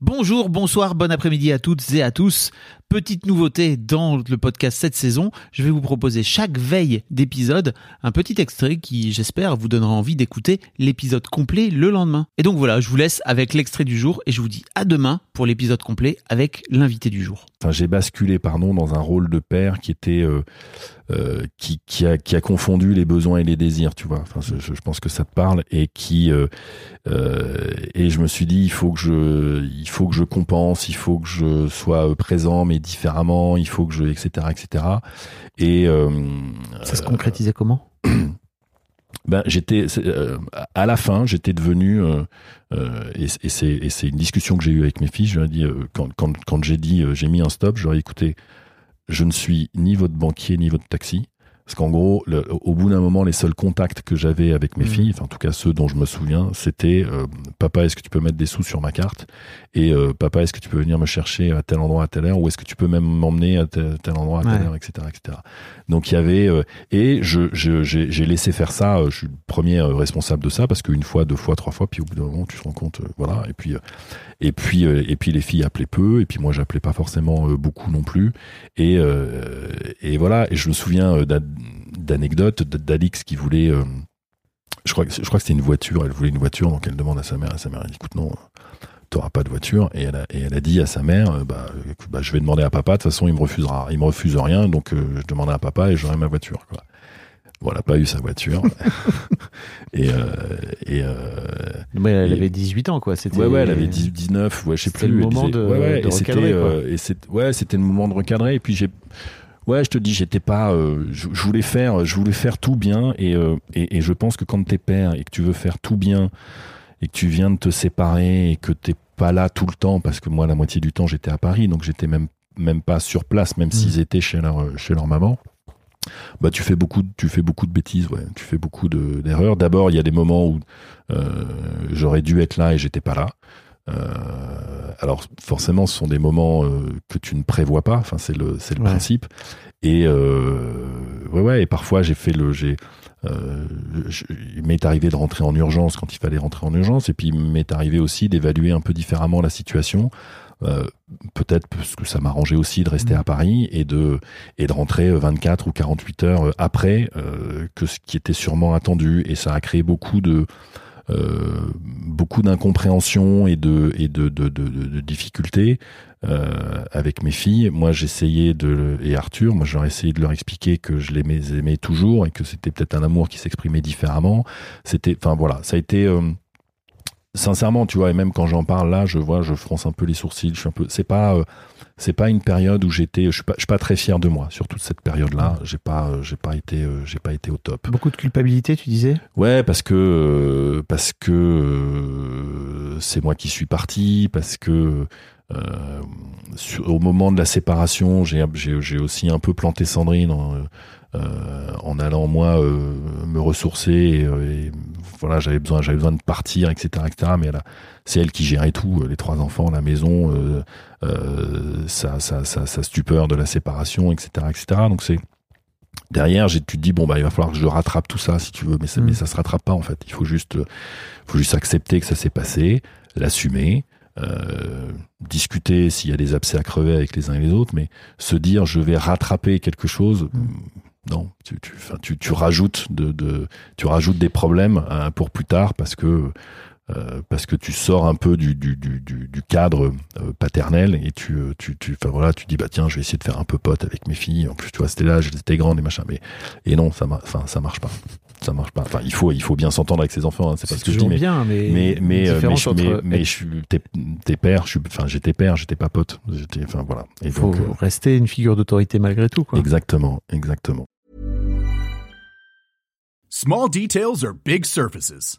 Bonjour, bonsoir, bon après-midi à toutes et à tous. Petite nouveauté dans le podcast cette saison, je vais vous proposer chaque veille d'épisode un petit extrait qui, j'espère, vous donnera envie d'écouter l'épisode complet le lendemain. Et donc voilà, je vous laisse avec l'extrait du jour et je vous dis à demain pour l'épisode complet avec l'invité du jour. Enfin, j'ai basculé, pardon, dans un rôle de père qui était euh, euh, qui, qui, a, confondu les besoins et les désirs, tu vois. Enfin, je, pense que ça te parle et qui euh, et je me suis dit il faut que je il faut que je compense, il faut que je sois présent mais différemment, il faut que je etc etc. Et euh, Ça se concrétisait comment ben j'étais euh, à la fin j'étais devenu euh, euh, et, et c'est une discussion que j'ai eue avec mes filles je leur ai dit quand quand quand j'ai dit j'ai mis un stop je leur ai dit, écoutez je ne suis ni votre banquier ni votre taxi parce qu'en gros le- au bout d'un moment les seuls contacts que j'avais avec mes Mhm. filles enfin en tout cas ceux dont je me souviens c'était euh, papa est-ce que tu peux mettre des sous sur ma carte? Et euh, papa est-ce que tu peux venir me chercher à tel endroit à telle heure? Ou est-ce que tu peux même m'emmener à tel, tel endroit à telle Ouais. heure? Etc etc donc il y avait euh, et je j'ai laissé faire ça. Je suis le premier responsable de ça parce qu'une fois, deux fois, trois fois, puis au bout d'un moment, tu te rends compte, voilà. Et puis et puis et puis les filles appelaient peu, et puis moi j'appelais pas forcément beaucoup non plus. Et et voilà. Et je me souviens euh, d'an- d'anecdotes d'Alix qui voulait. euh, je crois que je crois que c'était une voiture. Elle voulait une voiture, donc elle demande à sa mère. Et sa mère elle dit écoute non. T'auras pas de voiture et elle a, et elle a dit à sa mère euh, bah, écoute, bah, je vais demander à papa de toute façon il me refusera il me refuse rien donc euh, je demanderai à papa et j'aurai ma voiture quoi. Bon, elle a pas eu sa voiture. et euh, et euh, Ouais, elle Et- avait 18 ans quoi, c'était ouais, ouais, elle avait 10, 19, ouais, je sais C'était plus. le moment disait- de- ouais, ouais, de et c'était, recadrer, quoi. et ouais, c'était le moment de recadrer. Et puis j'ai, ouais, je te dis, j'étais pas, euh, je, je voulais faire, je voulais faire tout bien. Et, euh, et, et je pense que quand t'es père et que tu veux faire tout bien et que tu viens de te séparer et que t'es pas là tout le temps, parce que moi, la moitié du temps, j'étais à Paris, donc j'étais même même pas sur place, même s'ils étaient chez leur chez leur maman. Bah, tu fais beaucoup, de- tu fais beaucoup de bêtises, ouais. Tu fais beaucoup de- d'erreurs. D'abord, il y a des moments où euh, j'aurais dû être là et j'étais pas là. Euh, alors forcément, ce sont des moments euh, que tu ne prévois pas. Enfin, c'est le c'est le Ouais. principe. Et euh, ouais, ouais. Et parfois, j'ai fait le j'ai euh, je- il m'est arrivé de rentrer en urgence quand il fallait rentrer en urgence, et puis il m'est arrivé aussi d'évaluer un peu différemment la situation. Euh, peut-être parce que ça m'arrangeait aussi de rester Mhm. à Paris et de et de rentrer 24 ou 48 heures après euh, que ce qui était sûrement attendu et ça a créé beaucoup de beaucoup d'incompréhension et de et de de, de, difficultés euh, avec mes filles. Moi, j'essayais de et Arthur, moi, j'aurais essayé de leur expliquer que je les aimais, toujours et que c'était peut-être un amour qui s'exprimait différemment. C'était, enfin voilà, ça a été euh, sincèrement, tu vois, et même quand j'en parle là, je vois, je fronce un peu les sourcils. Je suis un peu, c'est pas euh, c'est pas une période où j'étais, je suis pas, je suis pas très fier de moi sur toute cette période-là. J'ai pas, euh, j'ai pas été, euh, j'ai pas été au top. beaucoup de culpabilité, tu disais? Ouais, parce que parce que c'est moi qui suis parti, parce que euh, au moment de la séparation, j'ai aussi un peu planté Sandrine en, euh, allant moi euh, me ressourcer voilà, j'avais besoin j'avais besoin de partir, etc., etc. Mais c'est elle qui gérait tout, les trois enfants, la maison, sa, sa, sa, sa stupeur de la séparation, etc., etc. Donc c'est derrière, j'ai, tu te dis bon bah il va falloir que je rattrape tout ça si tu veux, mais ça, Mm. mais ça se rattrape pas en fait. Il faut juste, euh, faut juste accepter que ça s'est passé, l'assumer, euh, discuter s'il y a des abcès à crever avec les uns et les autres, mais se dire je vais rattraper quelque chose. Mm. Non, tu, tu, enfin, tu, tu rajoutes de, de, tu rajoutes des problèmes hein, pour plus tard parce que euh, parce que tu sors un peu du, du, du, du, du cadre euh, paternel et tu, euh, tu, tu, enfin voilà, tu dis bah tiens, je vais essayer de faire un peu pote avec mes filles. En plus, tu vois, c'était là, elles étaient grandes et machin. Mais et non, ça, enfin, ça marche pas. Ça marche pas. Enfin, il faut, il faut bien s'entendre avec ses enfants. hein, c'est pas ce que je dis, mais bien, mais mais mais mais, mais, je suis t'es t'es père. Je suis, enfin, j'étais père, j'étais pas pote. J'étais, enfin voilà. Il faut donc, euh, rester une figure d'autorité malgré tout quoi. exactement, exactement. Small details are big surfaces.